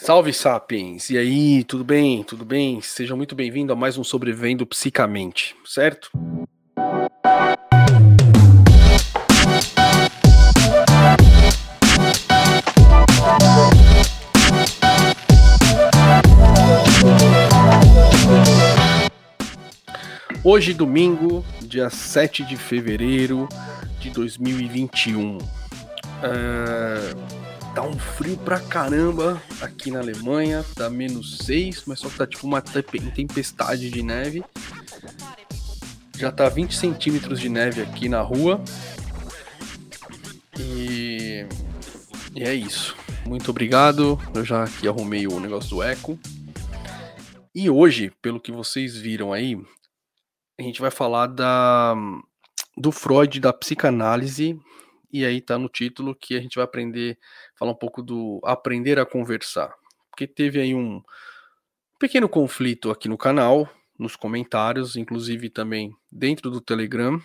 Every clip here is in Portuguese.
Salve Sapiens! E aí, tudo bem? Tudo bem? Sejam muito bem-vindos a mais um Sobrevivendo Psicamente, certo? Hoje, domingo, dia 7 de fevereiro de 2021. Uh Tá um frio pra caramba aqui na Alemanha, tá menos 6, mas só que tá tipo uma tempestade de neve. Já tá 20 centímetros de neve aqui na rua. E, e é isso. Muito obrigado. Eu já aqui arrumei o negócio do eco. E hoje, pelo que vocês viram aí, a gente vai falar da do Freud, da psicanálise e aí tá no título que a gente vai aprender, falar um pouco do aprender a conversar. Porque teve aí um pequeno conflito aqui no canal, nos comentários, inclusive também dentro do Telegram,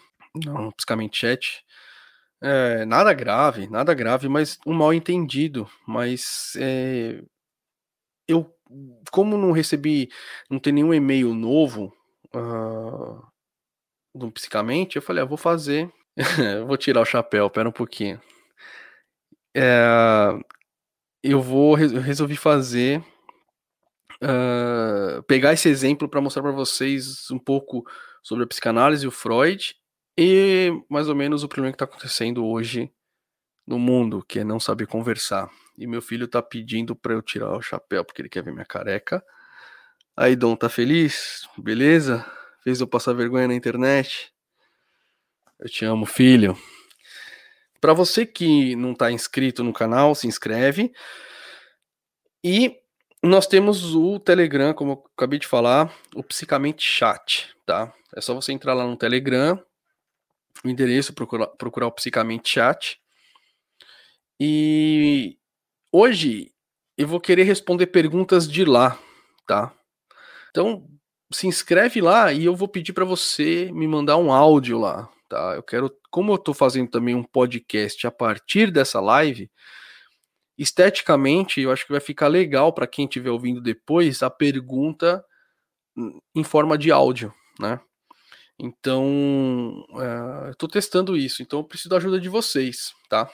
no Psicamente Chat. É, nada grave, nada grave, mas um mal entendido. Mas é, eu, como não recebi, não tem nenhum e-mail novo uh, do Psicamente, eu falei, ah, vou fazer vou tirar o chapéu, pera um pouquinho. É, eu vou eu resolvi fazer uh, pegar esse exemplo para mostrar para vocês um pouco sobre a psicanálise o Freud e mais ou menos o problema que está acontecendo hoje no mundo, que é não saber conversar. E meu filho tá pedindo para eu tirar o chapéu porque ele quer ver minha careca. Aí Dom tá feliz, beleza? Fez eu passar vergonha na internet. Eu te amo, filho. Para você que não está inscrito no canal, se inscreve. E nós temos o Telegram, como eu acabei de falar, o Psicamente Chat, tá? É só você entrar lá no Telegram, o endereço, procurar, procurar o Psicamente Chat. E hoje eu vou querer responder perguntas de lá, tá? Então, se inscreve lá e eu vou pedir para você me mandar um áudio lá, tá? Eu quero, como eu estou fazendo também um podcast a partir dessa live, esteticamente eu acho que vai ficar legal para quem estiver ouvindo depois a pergunta em forma de áudio, né? Então, uh, estou testando isso, então eu preciso da ajuda de vocês, tá?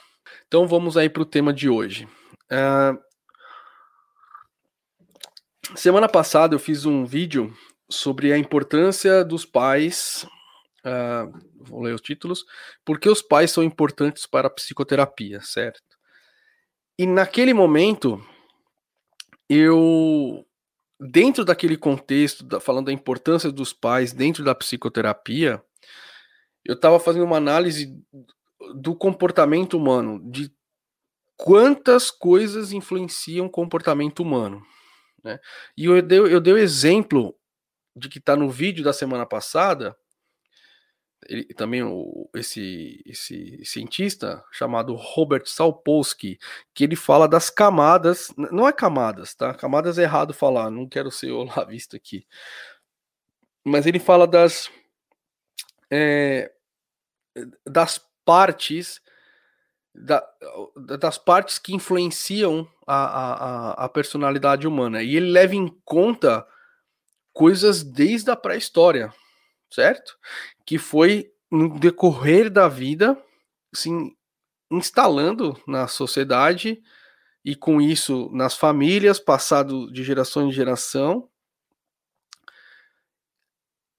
Então vamos aí para o tema de hoje. Uh, semana passada eu fiz um vídeo sobre a importância dos pais Uh, vou ler os títulos. Por que os pais são importantes para a psicoterapia, certo? E naquele momento, eu, dentro daquele contexto, da, falando da importância dos pais dentro da psicoterapia, eu estava fazendo uma análise do comportamento humano, de quantas coisas influenciam o comportamento humano. Né? E eu dei, eu dei o exemplo de que está no vídeo da semana passada, ele, também o, esse, esse cientista chamado Robert Salpolsky, que ele fala das camadas, não é camadas, tá? Camadas é errado falar, não quero ser olavista aqui. Mas ele fala das é, das partes da, das partes que influenciam a, a, a personalidade humana. E ele leva em conta coisas desde a pré-história, certo? Que foi no decorrer da vida, assim, instalando na sociedade e com isso nas famílias, passado de geração em geração.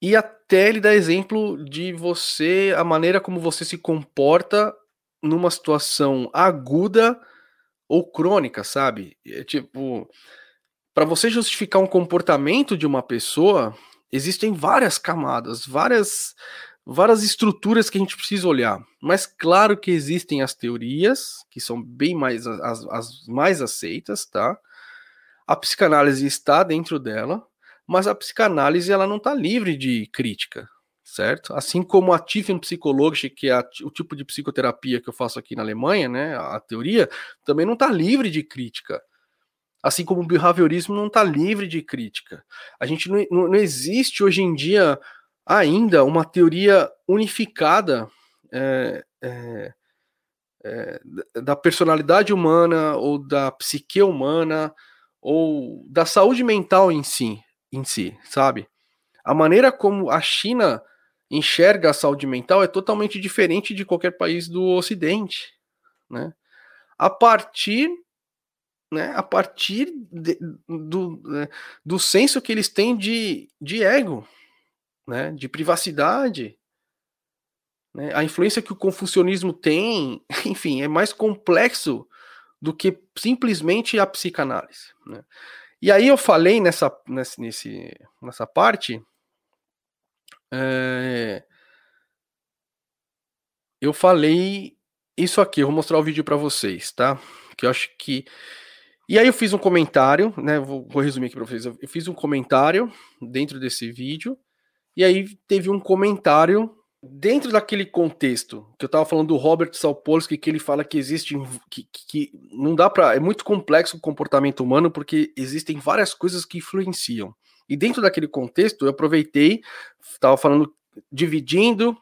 E até ele dá exemplo de você, a maneira como você se comporta numa situação aguda ou crônica, sabe? É tipo, para você justificar um comportamento de uma pessoa, existem várias camadas, várias várias estruturas que a gente precisa olhar. Mas claro que existem as teorias, que são bem mais as, as mais aceitas, tá? A psicanálise está dentro dela, mas a psicanálise ela não está livre de crítica, certo? Assim como a Tiefenpsychologie, que é a, o tipo de psicoterapia que eu faço aqui na Alemanha, né? A teoria também não está livre de crítica. Assim como o behaviorismo não está livre de crítica. A gente não, não, existe hoje em dia ainda uma teoria unificada é, é, é, da personalidade humana ou da psique humana ou da saúde mental em si, em si, sabe? A maneira como a China enxerga a saúde mental é totalmente diferente de qualquer país do Ocidente, né? A partir, né? A partir de, do, né, do senso que eles têm de, de ego, né? De privacidade, né? A influência que o confucionismo tem, enfim, é mais complexo do que simplesmente a psicanálise. Né? E aí eu falei nessa, nesse, nesse, nessa parte. É, eu falei isso aqui, eu vou mostrar o vídeo para vocês, tá? Que eu acho que. E aí eu fiz um comentário, né? Vou, vou resumir aqui para vocês. Eu fiz um comentário dentro desse vídeo, e aí teve um comentário dentro daquele contexto que eu estava falando do Robert Sapolsky, que ele fala que existe que, que não dá para é muito complexo o comportamento humano porque existem várias coisas que influenciam. E dentro daquele contexto, eu aproveitei, estava falando dividindo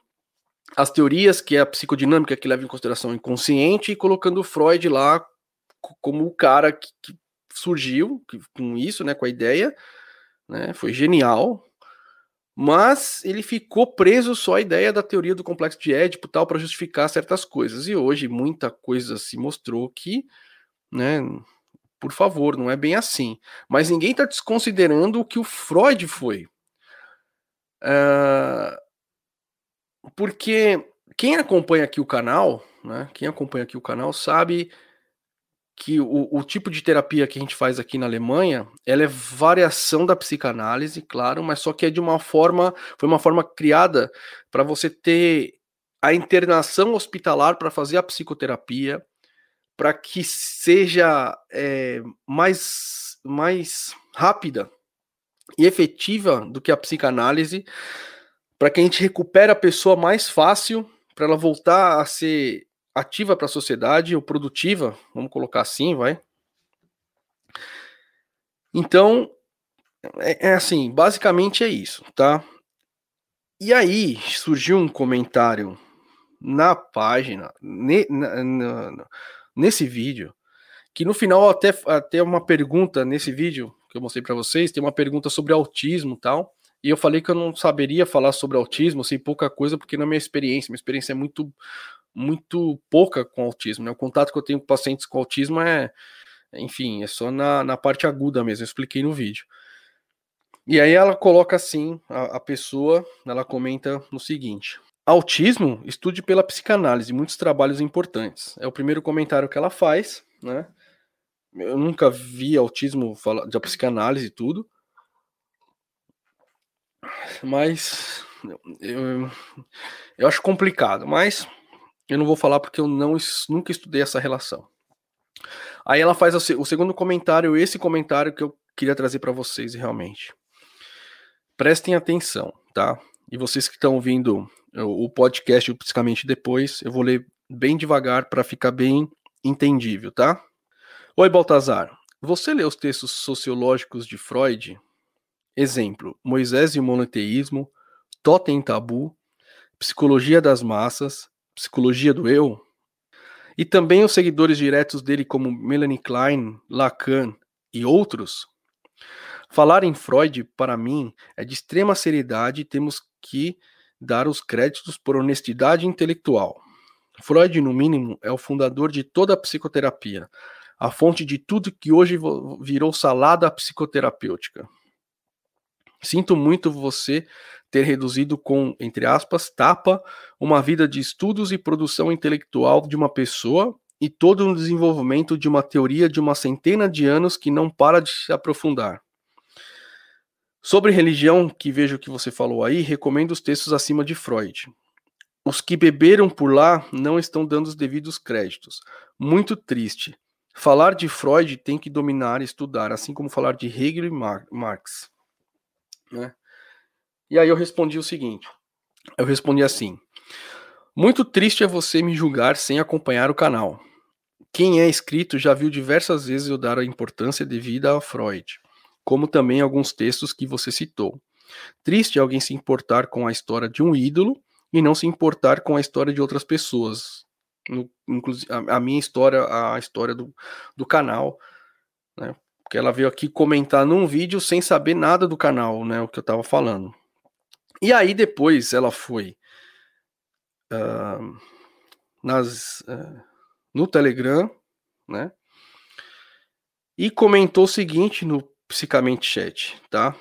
as teorias que é a psicodinâmica que leva em consideração o inconsciente e colocando Freud lá como o cara que, que surgiu com isso, né, com a ideia, né, foi genial, mas ele ficou preso só à ideia da teoria do complexo de Édipo tal para justificar certas coisas. E hoje muita coisa se mostrou que, né, por favor, não é bem assim. Mas ninguém está desconsiderando o que o Freud foi. Uh, porque quem acompanha aqui o canal, né, quem acompanha aqui o canal sabe que o, o, tipo de terapia que a gente faz aqui na Alemanha, ela é variação da psicanálise, claro, mas só que é de uma forma, foi uma forma criada para você ter a internação hospitalar para fazer a psicoterapia, para que seja é, mais, mais rápida e efetiva do que a psicanálise, para que a gente recupere a pessoa mais fácil, para ela voltar a ser ativa para a sociedade ou produtiva, vamos colocar assim, vai. Então, é, é, assim, basicamente é isso, tá? E aí surgiu um comentário na página, ne, na, na, nesse vídeo, que no final até, até uma pergunta nesse vídeo que eu mostrei para vocês, tem uma pergunta sobre autismo e tal. E eu falei que eu não saberia falar sobre autismo, sei pouca coisa, porque na minha experiência, minha experiência é muito muito pouca com autismo. Né? O contato que eu tenho com pacientes com autismo é, enfim, é só na, na parte aguda mesmo, eu expliquei no vídeo. E aí ela coloca assim, a, a pessoa, ela comenta no seguinte: Autismo, estude pela psicanálise, muitos trabalhos importantes. É o primeiro comentário que ela faz, né? Eu nunca vi autismo falar de psicanálise e tudo. Mas eu, eu acho complicado, mas eu não vou falar porque eu não, nunca estudei essa relação. Aí ela faz o segundo comentário, esse comentário que eu queria trazer para vocês realmente. Prestem atenção, tá? E vocês que estão ouvindo o podcast Psicamente depois, eu vou ler bem devagar para ficar bem entendível, tá? Oi, Baltazar. Você lê os textos sociológicos de Freud? Exemplo: Moisés e o monoteísmo, Totem Tabu, Psicologia das Massas, Psicologia do Eu, e também os seguidores diretos dele, como Melanie Klein, Lacan e outros, falar em Freud, para mim, é de extrema seriedade e temos que dar os créditos por honestidade intelectual. Freud, no mínimo, é o fundador de toda a psicoterapia, a fonte de tudo que hoje virou salada psicoterapêutica. Sinto muito você ter reduzido com, entre aspas, tapa, uma vida de estudos e produção intelectual de uma pessoa e todo um desenvolvimento de uma teoria de uma centena de anos que não para de se aprofundar. Sobre religião, que vejo que você falou aí, recomendo os textos acima de Freud. Os que beberam por lá não estão dando os devidos créditos. Muito triste. Falar de Freud tem que dominar e estudar, assim como falar de Hegel e Marx. Né? E aí eu respondi o seguinte: eu respondi assim. Muito triste é você me julgar sem acompanhar o canal. Quem é inscrito já viu diversas vezes eu dar a importância devida a Freud, como também alguns textos que você citou. Triste é alguém se importar com a história de um ídolo e não se importar com a história de outras pessoas. No, inclusive, a, a, minha história, a história do, do canal, né? Porque ela veio aqui comentar num vídeo sem saber nada do canal, né? O que eu tava falando. E aí depois ela foi uh, nas, uh, no Telegram, né? E comentou o seguinte no Psicamente Chat, tá?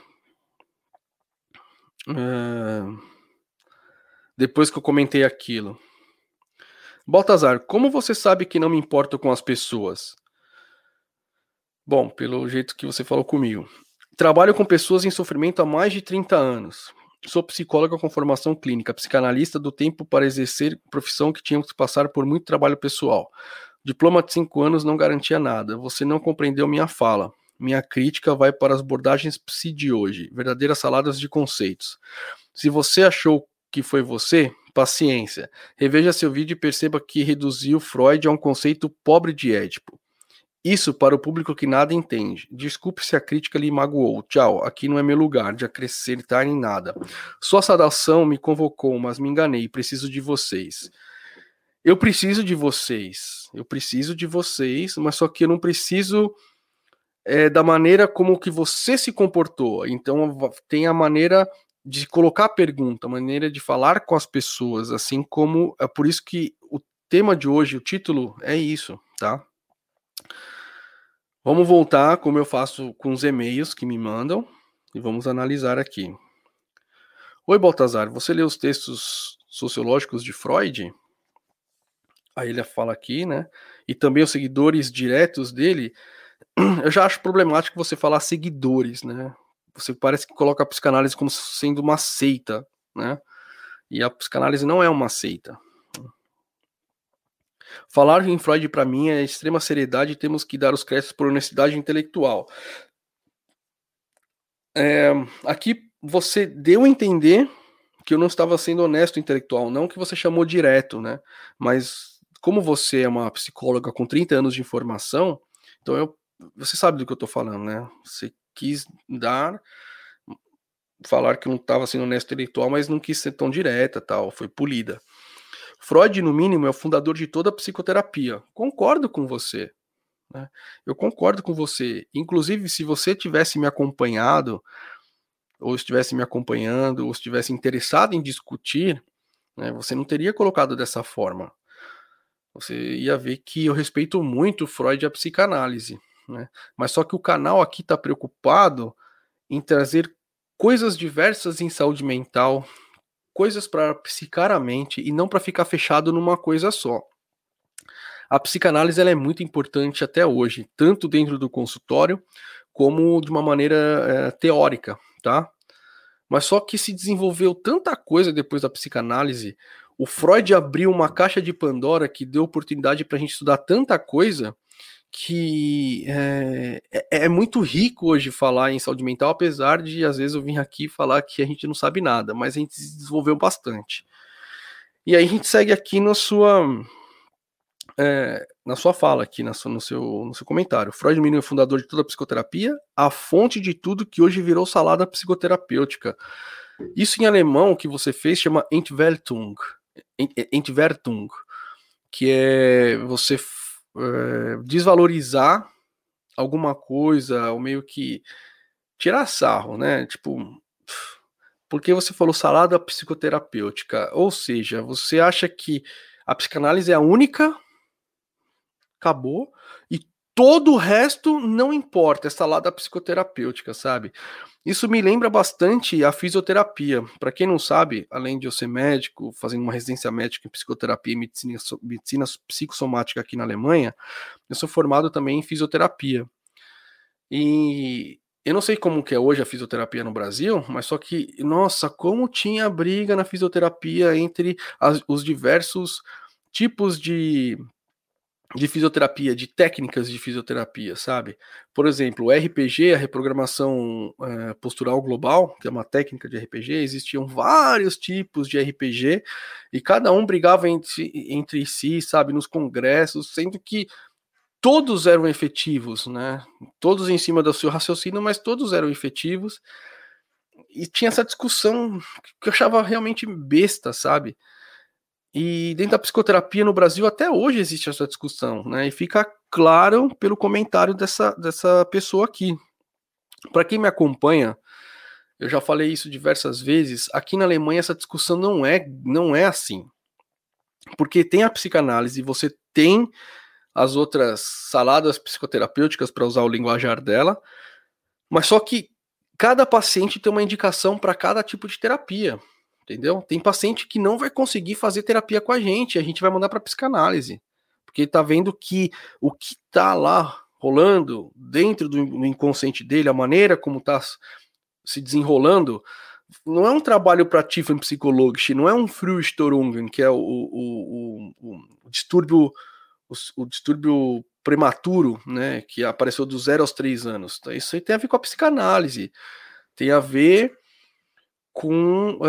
Uh, depois que eu comentei aquilo. Baltazar, como você sabe que não me importo com as pessoas? Bom, pelo jeito que você falou comigo. Trabalho com pessoas em sofrimento há mais de 30 anos. Sou psicóloga com formação clínica, psicanalista do tempo para exercer profissão que tinha que passar por muito trabalho pessoal. Diploma de 5 anos não garantia nada. Você não compreendeu minha fala. Minha crítica vai para as abordagens psi de hoje, verdadeiras saladas de conceitos. Se você achou que foi você, paciência. Reveja seu vídeo e perceba que reduziu Freud a um conceito pobre de Édipo. Isso para o público que nada entende. Desculpe se a crítica lhe magoou. Tchau, aqui não é meu lugar de acrescentar em nada. Sua saudação me convocou, mas me enganei. Preciso de vocês. Eu preciso de vocês. Eu preciso de vocês, mas só que eu não preciso é, da maneira como que você se comportou. Então tem a maneira de colocar a pergunta, a maneira de falar com as pessoas, assim como é por isso que o tema de hoje, o título é isso, tá? Vamos voltar, como eu faço com os e-mails que me mandam, e vamos analisar aqui. Oi, Baltazar, você leu os textos sociológicos de Freud? Aí ele fala aqui, né? E também os seguidores diretos dele. Eu já acho problemático você falar seguidores, né? Você parece que coloca a psicanálise como sendo uma seita, né? E a psicanálise não é uma seita. Falar em Freud para mim é extrema seriedade e temos que dar os créditos por honestidade intelectual. É, aqui você deu a entender que eu não estava sendo honesto intelectual, não que você chamou direto, né? Mas como você é uma psicóloga com 30 anos de formação, então eu, você sabe do que eu estou falando, né? Você quis dar falar que não estava sendo honesto intelectual, mas não quis ser tão direta, tal, foi polida. Freud, no mínimo, é o fundador de toda a psicoterapia. Concordo com você. Né? Eu concordo com você. Inclusive, se você tivesse me acompanhado, ou estivesse me acompanhando, ou estivesse interessado em discutir, né, você não teria colocado dessa forma. Você ia ver que eu respeito muito Freud e a psicanálise. Né? Mas só que o canal aqui está preocupado em trazer coisas diversas em saúde mental, coisas para psicar a mente e não para ficar fechado numa coisa só. A psicanálise ela é muito importante até hoje, tanto dentro do consultório como de uma maneira é, teórica, tá? Mas só que se desenvolveu tanta coisa depois da psicanálise, o Freud abriu uma caixa de Pandora que deu oportunidade para a gente estudar tanta coisa que é, é, é, muito rico hoje falar em saúde mental, apesar de às vezes eu vir aqui falar que a gente não sabe nada, mas a gente se desenvolveu bastante. E aí a gente segue aqui na sua é, na sua fala aqui, na sua, no, seu, no seu comentário. Freud Menino é fundador de toda a psicoterapia, a fonte de tudo que hoje virou salada psicoterapêutica. Isso em alemão que você fez chama Entwertung, Entwertung, que é você é, desvalorizar alguma coisa, ou meio que tirar sarro, né? Tipo, porque você falou salada psicoterapêutica, ou seja, você acha que a psicanálise é a única, acabou, todo o resto não importa, é salada psicoterapêutica, sabe? Isso me lembra bastante a fisioterapia. Para quem não sabe, além de eu ser médico, fazendo uma residência médica em psicoterapia e medicina, medicina psicossomática aqui na Alemanha, eu sou formado também em fisioterapia. E eu não sei como que é hoje a fisioterapia no Brasil, mas só que, nossa, como tinha briga na fisioterapia entre as, os diversos tipos de de fisioterapia, de técnicas de fisioterapia, sabe? Por exemplo, o RPG, a reprogramação é, postural global, que é uma técnica de RPG, existiam vários tipos de RPG e cada um brigava entre, entre si, sabe, nos congressos, sendo que todos eram efetivos, né? Todos em cima do seu raciocínio, mas todos eram efetivos. E tinha essa discussão que eu achava realmente besta, sabe? E dentro da psicoterapia no Brasil até hoje existe essa discussão, né? E fica claro pelo comentário dessa, dessa pessoa aqui. Para quem me acompanha, eu já falei isso diversas vezes, aqui na Alemanha essa discussão não é, não é assim. Porque tem a psicanálise, você tem as outras saladas psicoterapêuticas, para usar o linguajar dela, mas só que cada paciente tem uma indicação para cada tipo de terapia, entendeu? Tem paciente que não vai conseguir fazer terapia com a gente, a gente vai mandar para psicanálise, porque está vendo que o que está lá rolando dentro do inconsciente dele, a maneira como está se desenrolando, não é um trabalho para Tiffen Psychologisch, não é um Frühstörungen, que é o, o, o, o distúrbio o, distúrbio prematuro, né, que apareceu dos 0 aos 3 anos. Isso aí tem a ver com a psicanálise, tem a ver com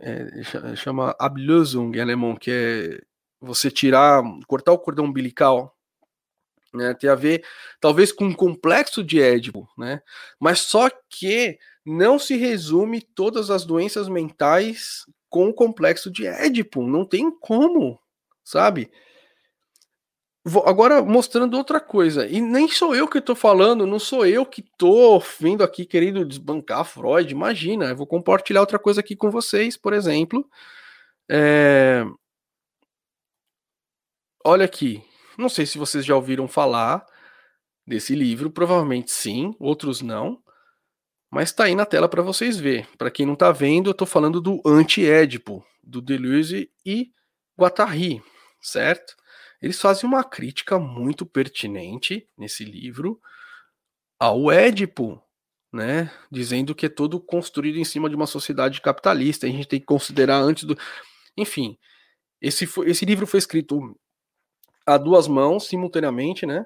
é, chama Ablösung em alemão, que é você tirar, cortar o cordão umbilical, né, tem a ver talvez com um complexo de Édipo, né, mas só que não se resume todas as doenças mentais com o complexo de Édipo, não tem como, sabe? Agora mostrando outra coisa, e nem sou eu que estou falando, não sou eu que estou vindo aqui querendo desbancar Freud, imagina, eu vou compartilhar outra coisa aqui com vocês, por exemplo. É... Olha aqui, não sei se vocês já ouviram falar desse livro, provavelmente sim, outros não, mas está aí na tela para vocês verem. Para quem não está vendo, eu estou falando do Anti-Édipo, do Deleuze e Guattari, certo? Eles fazem uma crítica muito pertinente nesse livro ao Édipo, né? Dizendo que é todo construído em cima de uma sociedade capitalista. A gente tem que considerar antes do. Enfim, esse, foi, esse livro foi escrito a duas mãos, simultaneamente, né?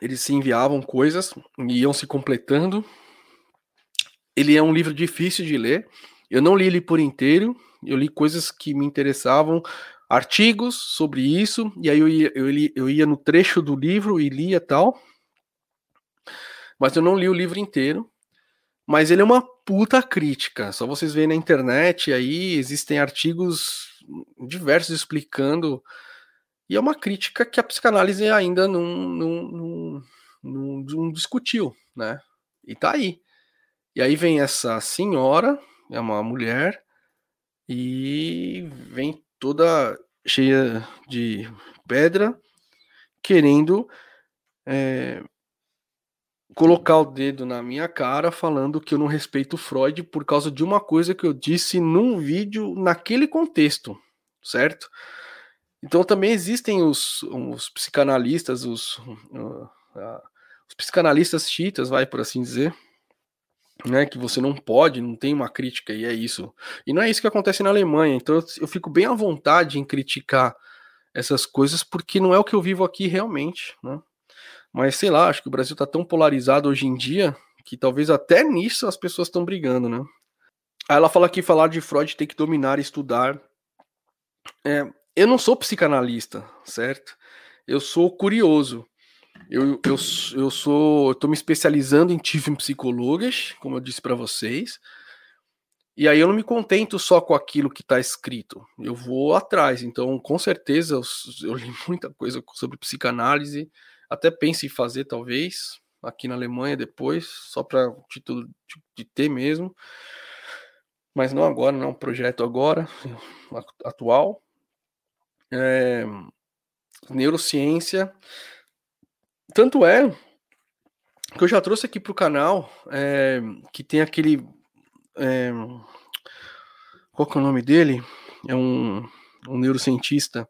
Eles se enviavam coisas e iam se completando. Ele é um livro difícil de ler. Eu não li ele por inteiro, eu li coisas que me interessavam, artigos sobre isso, e aí eu ia, eu, ia, eu ia no trecho do livro e lia tal. Mas eu não li o livro inteiro. Mas ele é uma puta crítica. Só vocês verem na internet aí, existem artigos diversos explicando. E é uma crítica que a psicanálise ainda não, não, não, não, não discutiu, né? E tá aí. E aí vem essa senhora, é uma mulher, e vem toda cheia de pedra, querendo é, colocar o dedo na minha cara, falando que eu não respeito Freud por causa de uma coisa que eu disse num vídeo naquele contexto, certo? Então também existem os, os psicanalistas, os, uh, uh, os psicanalistas chitas, vai por assim dizer, né, que você não pode, não tem uma crítica, e é isso. E não é isso que acontece na Alemanha, então eu fico bem à vontade em criticar essas coisas, porque não é o que eu vivo aqui realmente, né? Mas sei lá, acho que o Brasil está tão polarizado hoje em dia que talvez até nisso as pessoas estão brigando, né? Aí ela fala que falar de Freud tem que dominar e estudar. É, eu não sou psicanalista, certo? Eu sou curioso. Eu, eu, eu sou. Estou me especializando em Tiefenpsychologisch, psicologas, como eu disse para vocês. E aí eu não me contento só com aquilo que está escrito. Eu vou atrás. Então, com certeza, eu, eu, li muita coisa sobre psicanálise. Até penso em fazer, talvez, aqui na Alemanha depois, só para título de, de ter mesmo. Mas não agora, não é um projeto agora, atual. É, neurociência tanto é que eu já trouxe aqui para o canal é, que tem aquele. É, qual que é o nome dele? É um, um neurocientista,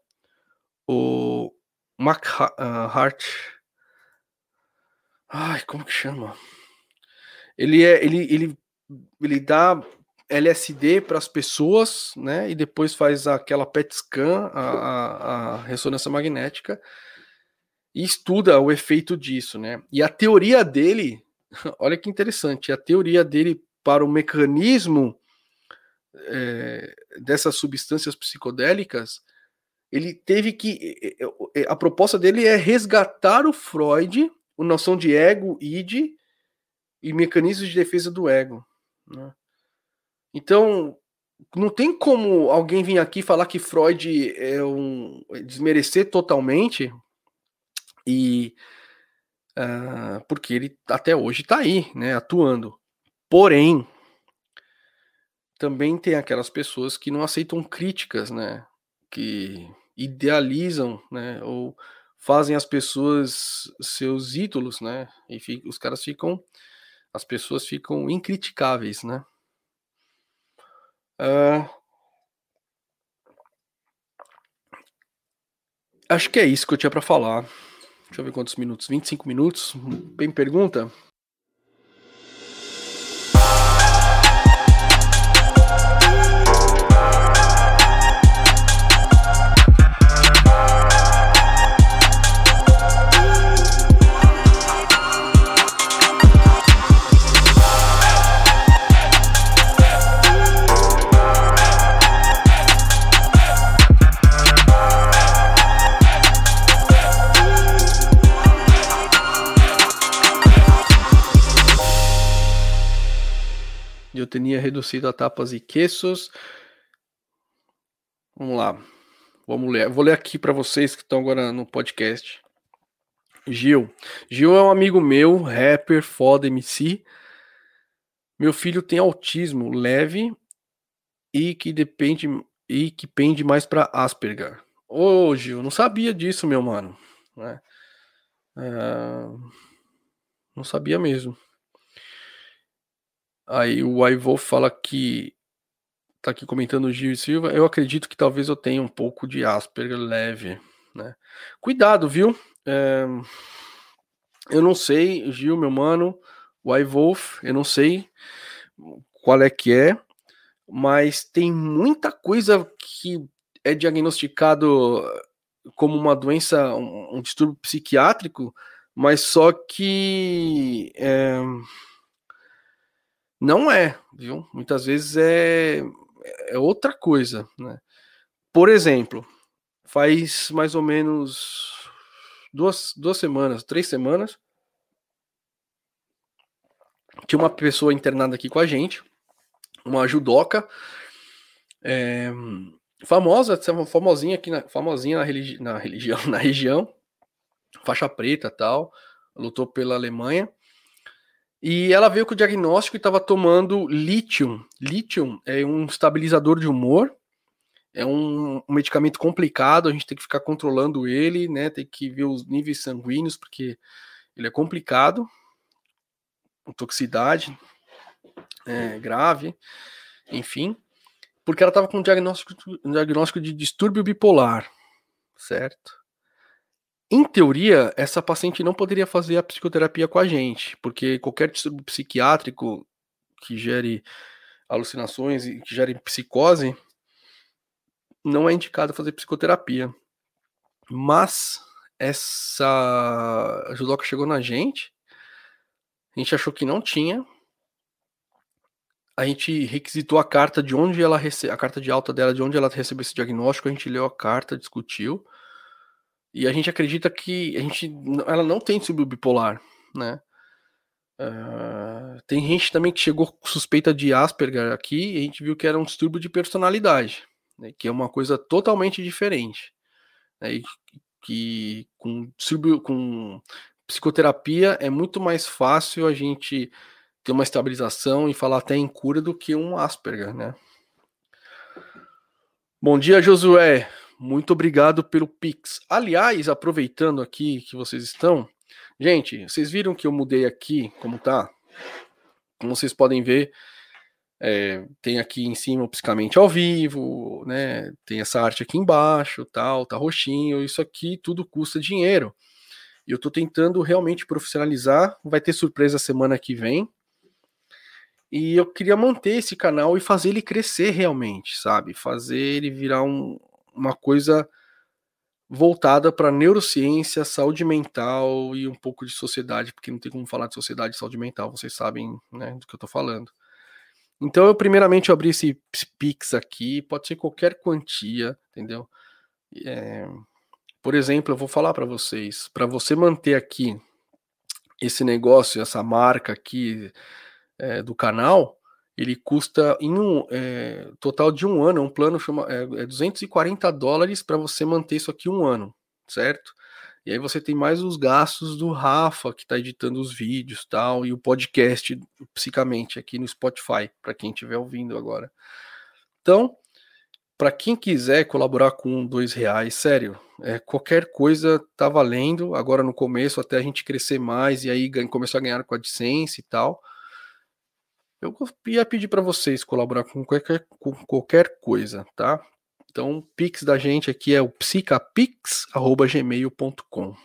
o Mark ah, Hart. Ai, como que chama? Ele é, ele, ele, ele dá LSD para as pessoas, né? E depois faz aquela PET scan, a, a, a ressonância magnética e estuda o efeito disso, né? E a teoria dele, olha que interessante, a teoria dele para o mecanismo é, dessas substâncias psicodélicas, ele teve que. A proposta dele é resgatar o Freud, a noção de ego, id e mecanismos de defesa do ego. Né? Então, não tem como alguém vir aqui falar que Freud é um desmerecer totalmente e uh, porque ele até hoje está aí, né, atuando. Porém, também tem aquelas pessoas que não aceitam críticas, né, que idealizam, né, ou fazem as pessoas seus ídolos, né, e fica, os caras ficam, as pessoas ficam incriticáveis, né. Uh, acho que é isso que eu tinha para falar. Deixa eu ver quantos minutos. 25 minutos. Bem pergunta? Eu tinha reduzido a tapas e quesos. Vamos lá. Vamos ler. Vou ler aqui para vocês que estão agora no podcast. Gil. Gil é um amigo meu, rapper, foda, MC. Meu filho tem autismo leve e que depende e que pende mais para Asperger. Ô, Gil, não sabia disso, meu mano. Né? Uh, não sabia mesmo. Aí o Ivo fala que tá aqui comentando o Gil e Silva. Eu acredito que talvez eu tenha um pouco de Asperger leve, né? Cuidado, viu? É... Eu não sei, Gil, meu mano, o Ivolf, eu não sei qual é que é, mas tem muita coisa que é diagnosticado como uma doença, um, um distúrbio psiquiátrico, mas só que é não é, viu? Muitas vezes é, é outra coisa, né? Por exemplo, faz mais ou menos duas, duas semanas, três semanas, tinha uma pessoa internada aqui com a gente, uma judoca, é, famosa, famosinha aqui, na, famosinha na, religi na religião, na região, faixa preta tal, lutou pela Alemanha. E ela veio com o diagnóstico e estava tomando lítio. Lítio é um estabilizador de humor. É um, um, medicamento complicado, a gente tem que ficar controlando ele, né? Tem que ver os níveis sanguíneos, porque ele é complicado. Toxicidade é, grave, enfim. Porque ela estava com um diagnóstico, um diagnóstico de distúrbio bipolar, certo? Em teoria, essa paciente não poderia fazer a psicoterapia com a gente, porque qualquer distúrbio psiquiátrico que gere alucinações e que gere psicose não é indicado fazer psicoterapia. Mas essa judoca chegou na gente, a gente achou que não tinha. A gente requisitou a carta de onde ela a carta de alta dela, de onde ela recebeu esse diagnóstico, a gente leu a carta, discutiu e a gente acredita que a gente, ela não tem distúrbio bipolar, né? Uh, tem gente também que chegou suspeita de Asperger aqui e a gente viu que era um distúrbio de personalidade, né, que é uma coisa totalmente diferente. Né, que com com psicoterapia é muito mais fácil a gente ter uma estabilização e falar até em cura do que um Asperger, né? Bom dia, Josué. Muito obrigado pelo Pix. Aliás, aproveitando aqui que vocês estão, gente, vocês viram que eu mudei aqui como tá? Como vocês podem ver, é, tem aqui em cima o Psicamente ao vivo, né? Tem essa arte aqui embaixo, tal, tá roxinho. Isso aqui tudo custa dinheiro. E eu tô tentando realmente profissionalizar. Vai ter surpresa semana que vem. E eu queria manter esse canal e fazer ele crescer realmente, sabe? Fazer ele virar um, uma coisa voltada para neurociência, saúde mental e um pouco de sociedade, porque não tem como falar de sociedade e saúde mental, vocês sabem né, do que eu estou falando. Então, eu primeiramente abri esse Pix aqui, pode ser qualquer quantia, entendeu? É, por exemplo, eu vou falar para vocês, para você manter aqui esse negócio, essa marca aqui é, do canal, ele custa em um é, total de um ano, um plano chama é, é 240 dólares para você manter isso aqui um ano, certo? E aí você tem mais os gastos do Rafa, que está editando os vídeos tal, e o podcast Psicamente aqui no Spotify, para quem estiver ouvindo agora. Então, para quem quiser colaborar com dois reais, sério, é, qualquer coisa tá valendo. Agora no começo, até a gente crescer mais e aí começar a ganhar com a AdSense e tal. Eu ia pedir para vocês colaborar com qualquer, com qualquer coisa, tá? Então, o Pix da gente aqui é o psicapix.gmail.com.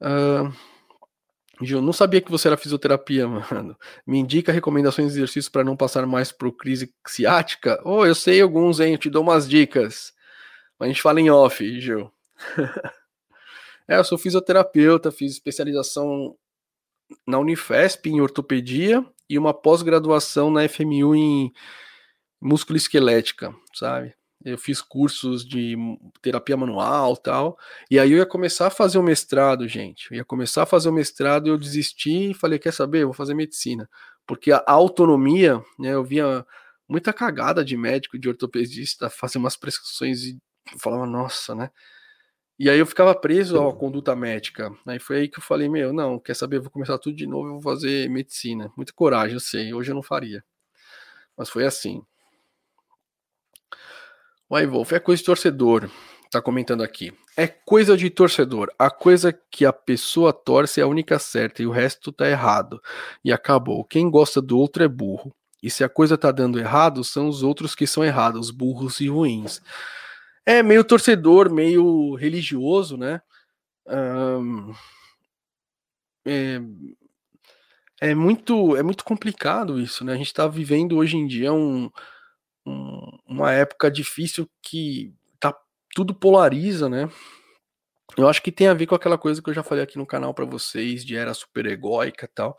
Uh, Gil, não sabia que você era fisioterapia, mano. Me indica recomendações de exercícios para não passar mais por crise ciática? Oh, eu sei alguns, hein? Eu te dou umas dicas. Mas a gente fala em off, Gil. é, eu sou fisioterapeuta, fiz especialização na Unifesp em ortopedia e uma pós-graduação na FMU em músculo esquelética, sabe? Eu fiz cursos de terapia manual tal. E aí eu ia começar a fazer o mestrado, gente. Eu ia começar a fazer o mestrado e eu desisti e falei: quer saber? Eu vou fazer medicina. Porque a autonomia, né? Eu via muita cagada de médico, de ortopedista, fazer umas prescrições e falava, nossa, né? E aí eu ficava preso à conduta médica. Aí foi aí que eu falei, meu, não, quer saber, eu vou começar tudo de novo, eu vou fazer medicina. Muita coragem, eu sei, hoje eu não faria. Mas foi assim. O Wolf, é coisa de torcedor, tá comentando aqui. É coisa de torcedor. A coisa que a pessoa torce é a única certa e o resto tá errado. E acabou. Quem gosta do outro é burro. E se a coisa tá dando errado, são os outros que são errados, burros e ruins. É meio torcedor, meio religioso, né? Um, é, é, muito, é muito complicado isso, né? A gente está vivendo hoje em dia um, um, uma época difícil que tá, tudo polariza, né? Eu acho que tem a ver com aquela coisa que eu já falei aqui no canal para vocês, de era super egóica e tal.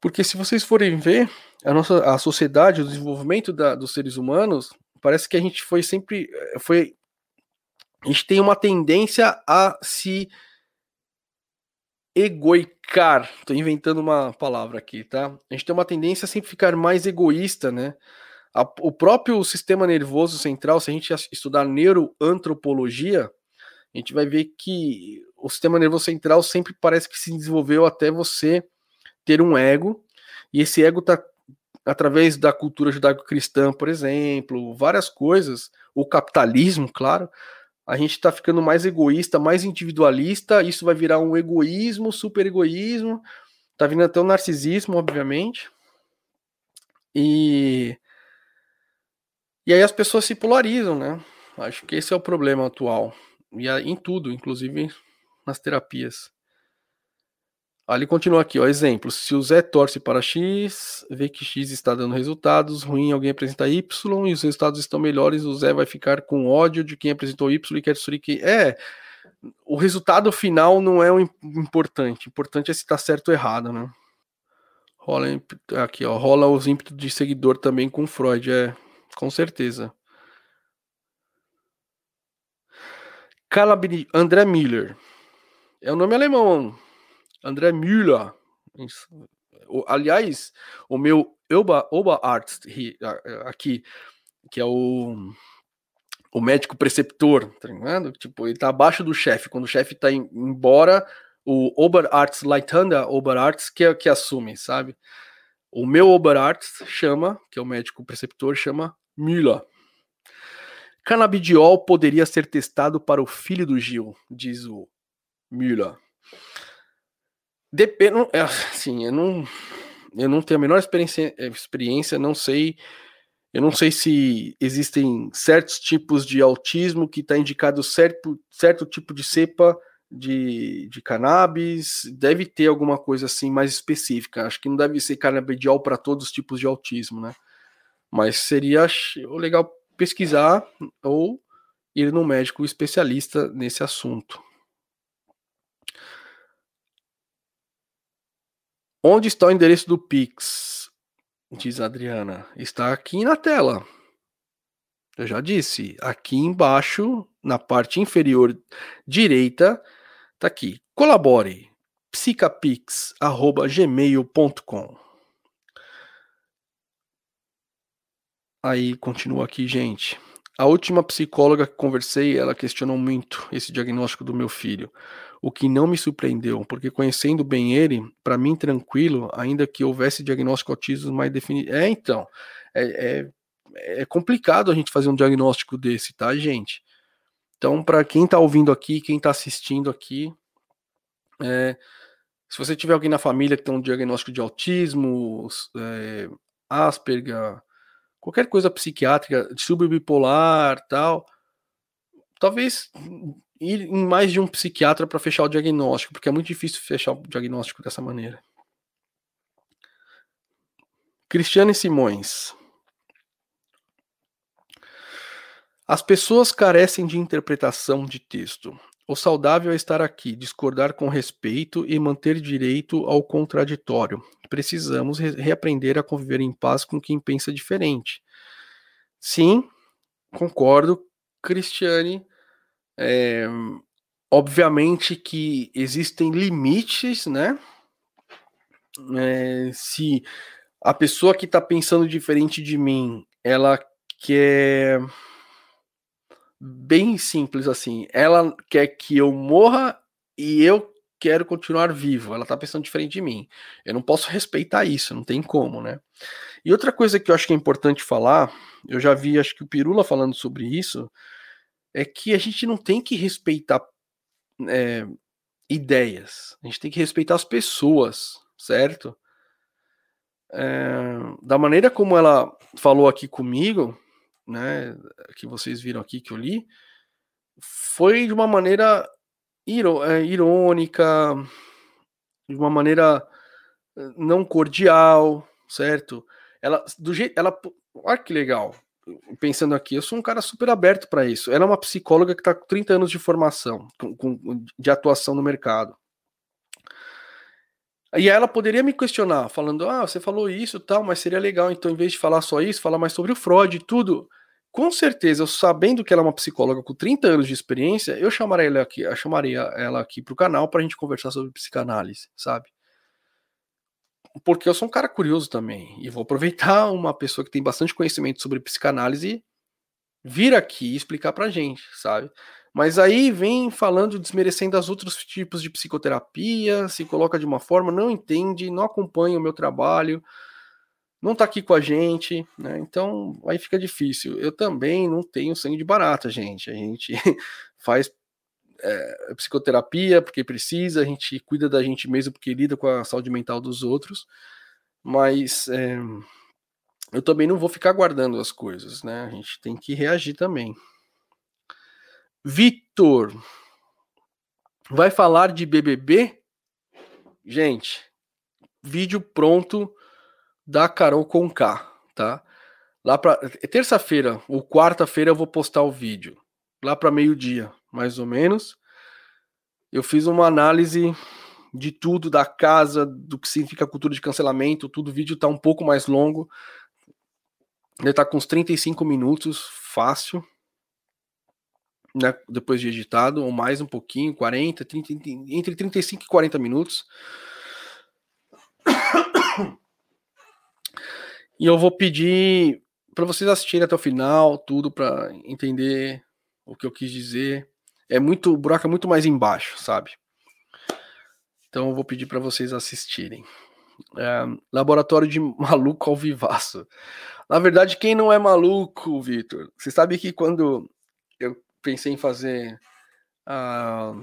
Porque se vocês forem ver, a nossa a sociedade, o desenvolvimento da, dos seres humanos, parece que a gente foi sempre eh, foi a gente tem uma tendência a se egoicar. Tô inventando uma palavra aqui, tá? A gente tem uma tendência a sempre ficar mais egoísta, né? A, o próprio sistema nervoso central, se a gente estudar neuroantropologia, a gente vai ver que o sistema nervoso central sempre parece que se desenvolveu até você ter um ego, e esse ego está através da cultura judaico-cristã, por exemplo, várias coisas, o capitalismo, claro, a gente está ficando mais egoísta, mais individualista, isso vai virar um egoísmo, super egoísmo, tá vindo até o narcisismo, obviamente. E e aí as pessoas se polarizam, né? Acho que esse é o problema atual. E em tudo, inclusive nas terapias. Ali continua aqui, ó, exemplo, se o Zé torce para X, vê que X está dando resultados, ruim alguém apresenta Y e os resultados estão melhores, o Zé vai ficar com ódio de quem apresentou Y e quer destruir quem... É, o resultado final não é o importante, o importante é se está certo ou errado, né? Rola aqui, ó, rola os ímpetos de seguidor também com Freud, é, com certeza. Calabri, André Miller. É o um nome alemão. André Müller. Aliás, o meu Oba, Oberarzt aqui, que é o, o médico preceptor, tá ligado? Tipo, ele tá abaixo do chefe. Quando o chefe tá embora, o Oberarzt Leitender Oberarzt que, é, que assume, sabe? O meu Oberarzt chama, que é o médico preceptor, chama Müller. Canabidiol poderia ser testado para o filho do Gil, diz o Müller. Depende, é, assim, eu não, eu não tenho a menor experiência, experiência, não sei, eu não sei se existem certos tipos de autismo que está indicado certo, certo tipo de cepa de, de cannabis, deve ter alguma coisa assim mais específica. Acho que não deve ser canabidiol para todos os tipos de autismo, né? Mas seria legal pesquisar ou ir no médico especialista nesse assunto. Onde está o endereço do Pix? Diz Adriana. Está aqui na tela. Eu já disse. Aqui embaixo, na parte inferior direita, está aqui. Colabore. psicapix.gmail.com Aí continua aqui, gente. A última psicóloga que conversei, ela questionou muito esse diagnóstico do meu filho, o que não me surpreendeu, porque conhecendo bem ele, para mim tranquilo, ainda que houvesse diagnóstico autismo mais definido. É, então, é, é, é, complicado a gente fazer um diagnóstico desse, tá, gente? Então, para quem está ouvindo aqui, quem está assistindo aqui, é, se você tiver alguém na família que tem um diagnóstico de autismo, é, Asperger, qualquer coisa psiquiátrica, subbipolar, tal, talvez ir em mais de um psiquiatra para fechar o diagnóstico, porque é muito difícil fechar o diagnóstico dessa maneira. Cristiane Simões. As pessoas carecem de interpretação de texto. O saudável é estar aqui, discordar com respeito e manter direito ao contraditório. Precisamos re reaprender a conviver em paz com quem pensa diferente. Sim, concordo, Cristiane. É, obviamente que existem limites, né? É, se a pessoa que está pensando diferente de mim, ela quer bem simples assim. Ela quer que eu morra e eu quero continuar vivo. Ela tá pensando diferente de mim. Eu não posso respeitar isso, não tem como, né? E outra coisa que eu acho que é importante falar, eu já vi, acho que o Pirula falando sobre isso, é que a gente não tem que respeitar é, ideias, a gente tem que respeitar as pessoas, certo? É, da maneira como ela falou aqui comigo, né, que vocês viram aqui que eu li, foi de uma maneira é, irônica, de uma maneira eh, não cordial, certo? Ela do jeito, ela, olha que legal. Pensando aqui, eu sou um cara super aberto para isso. Ela é uma psicóloga que está com 30 anos de formação, com, com, de atuação no mercado. E ela poderia me questionar, falando: Ah, você falou isso tal, mas seria legal, então, em vez de falar só isso, falar mais sobre o Freud e tudo com certeza, eu sabendo que ela é uma psicóloga com 30 anos de experiência, eu chamaria ela aqui, eu chamaria ela aqui pro canal pra gente conversar sobre psicanálise, sabe? Porque eu sou um cara curioso também, e vou aproveitar uma pessoa que tem bastante conhecimento sobre psicanálise vir aqui explicar pra gente, sabe? Mas aí vem falando, desmerecendo os outros tipos de psicoterapia, se coloca de uma forma, não entende, não acompanha o meu trabalho, não está aqui com a gente, né? Então aí fica difícil. Eu também não tenho sangue de barata, gente. A gente faz é, psicoterapia porque precisa, a gente cuida da gente mesmo porque lida com a saúde mental dos outros, mas é, eu também não vou ficar guardando as coisas, né? A gente tem que reagir também. Vitor, vai falar de BBB? Gente, vídeo pronto da Carol com K, tá? Lá para terça-feira ou quarta-feira eu vou postar o vídeo. Lá para meio-dia, mais ou menos. Eu fiz uma análise de tudo da casa, do que significa a cultura de cancelamento, tudo o vídeo tá um pouco mais longo. Ele tá com uns 35 minutos, fácil. Né, depois de editado, ou mais um pouquinho, 40, 30, entre 35 e 40 minutos. E eu vou pedir para vocês assistirem até o final, tudo para entender o que eu quis dizer. É muito, o buraco é muito mais embaixo, sabe? Então eu vou pedir para vocês assistirem. É, laboratório de maluco ao vivaço. Na verdade, quem não é maluco, Vitor? Você sabe que quando eu pensei em fazer uh,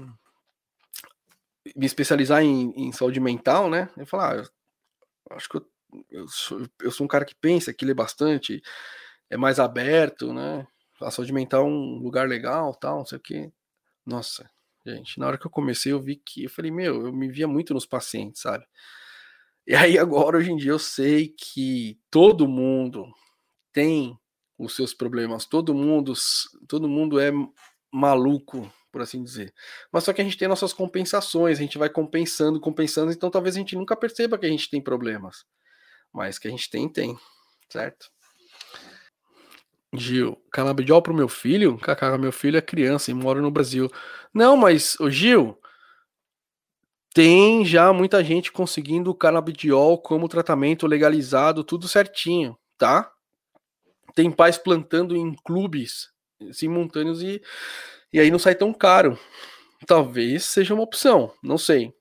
me especializar em, em, saúde mental, né? Eu falei, ah, acho que eu eu sou, eu sou um cara que pensa, que lê bastante, é mais aberto, né? A saúde mental é um lugar legal, tal, não sei o quê. Nossa, gente, na hora que eu comecei, eu vi que eu falei, meu, eu me via muito nos pacientes, sabe? E aí agora, hoje em dia, eu sei que todo mundo tem os seus problemas, todo mundo, todo mundo é maluco, por assim dizer. Mas só que a gente tem nossas compensações, a gente vai compensando, compensando, então talvez a gente nunca perceba que a gente tem problemas. Mas que a gente tem, tem. Certo? Gil, canabidiol pro meu filho? Cacá, meu filho é criança e mora no Brasil. Não, mas, o Gil, tem já muita gente conseguindo o canabidiol como tratamento legalizado, tudo certinho, tá? tem pais plantando em clubes simultâneos e, e aí não sai tão caro. Talvez seja uma opção, não sei.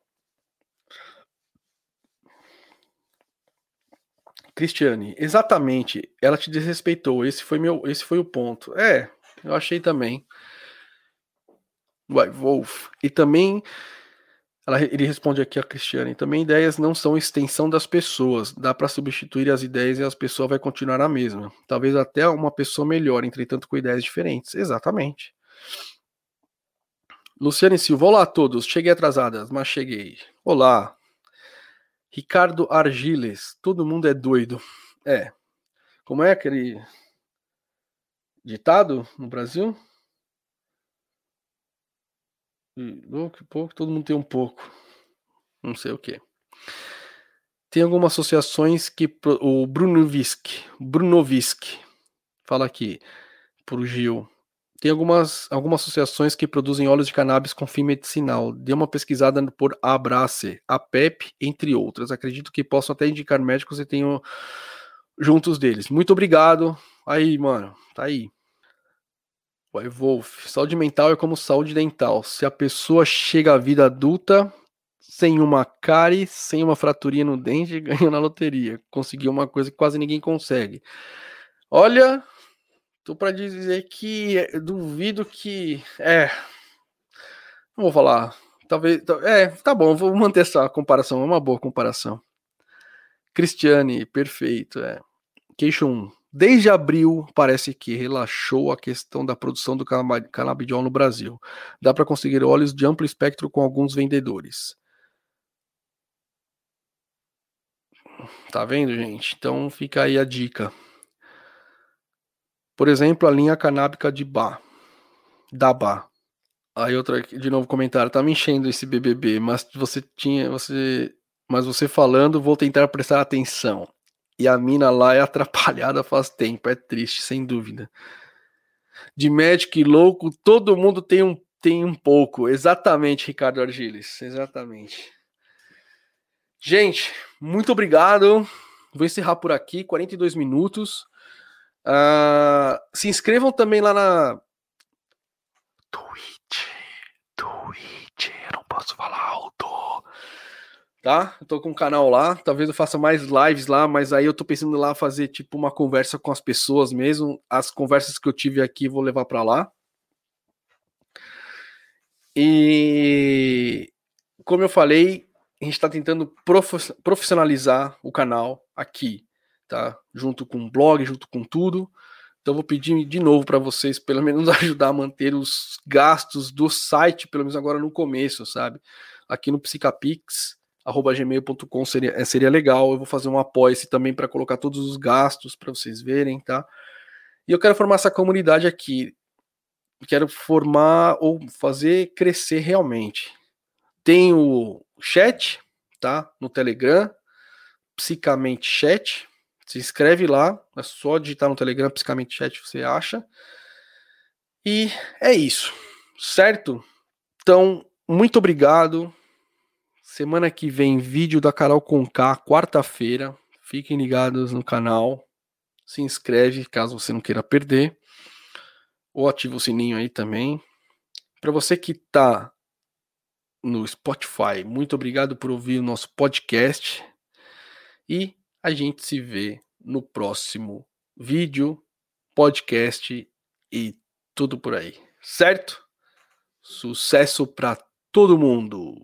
Cristiane, exatamente. Ela te desrespeitou. Esse foi meu, esse foi o ponto. É, eu achei também. Uai, Wolf. E também ela, ele responde aqui a Cristiane. Também ideias não são extensão das pessoas. Dá para substituir as ideias e as pessoas vai continuar a mesma. Talvez até uma pessoa melhor, entretanto com ideias diferentes. Exatamente. Luciane Silva, olá a todos. Cheguei atrasada, mas cheguei. Olá. Ricardo Argiles, todo mundo é doido. É. Como é aquele ditado no Brasil? Louco, pouco, todo mundo tem um pouco. Não sei o que. Tem algumas associações que o Bruno Visk, Bruno Visk, fala aqui pro Gil. Tem algumas, algumas associações que produzem óleos de cannabis com fim medicinal. Dê uma pesquisada por Abrace, a PEP, entre outras. Acredito que possam até indicar médicos e tenham juntos deles. Muito obrigado. Aí, mano, tá aí. Vai, Wolf. Saúde mental é como saúde dental. Se a pessoa chega à vida adulta sem uma cárie, sem uma fraturinha no dente, ganha na loteria. Conseguiu uma coisa que quase ninguém consegue. Olha, Tô para dizer que duvido que. É. Não vou falar. Talvez. É, tá bom, vou manter essa comparação. É uma boa comparação. Cristiane, perfeito. É. Queixo 1. Desde abril, parece que relaxou a questão da produção do canabidiol no Brasil. Dá para conseguir óleos de amplo espectro com alguns vendedores. Tá vendo, gente? Então fica aí a dica. Por exemplo, a linha canábica de Bá, da Bá. Aí outra, de novo comentário, tá me enchendo esse BBB, mas você tinha, você, mas você falando, vou tentar prestar atenção. E a mina lá é atrapalhada faz tempo, é triste, sem dúvida. De Magic louco, todo mundo tem um, tem um pouco. Exatamente, Ricardo Argiles, exatamente. Gente, muito obrigado. Vou encerrar por aqui, 42 minutos. Uh, se inscrevam também lá na Twitch. Twitch, eu não posso falar alto. Tá? Eu tô com um canal lá. Talvez eu faça mais lives lá, mas aí eu tô pensando lá fazer tipo uma conversa com as pessoas mesmo. As conversas que eu tive aqui vou levar para lá. E como eu falei, a gente está tentando profissionalizar o canal aqui tá? Junto com o blog, junto com tudo. Então vou pedir de novo para vocês, pelo menos ajudar a manter os gastos do site, pelo menos agora no começo, sabe? Aqui no Psicapix, gmail.com seria, é, seria legal. Eu vou fazer um apoio também para colocar todos os gastos para vocês verem, tá? E eu quero formar essa comunidade aqui. Quero formar ou fazer crescer realmente. Tem o chat, tá? No Telegram, Psicamente Chat se inscreve lá, é só digitar no Telegram, Psicamente Chat, você acha. E é isso, certo? Então, muito obrigado. Semana que vem, vídeo da Carol Conká, quarta-feira. Fiquem ligados no canal. Se inscreve caso você não queira perder. Ou ativa o sininho aí também. Para você que está no Spotify, muito obrigado por ouvir o nosso podcast. E a gente se vê no próximo vídeo, podcast e tudo por aí, certo? Sucesso para todo mundo!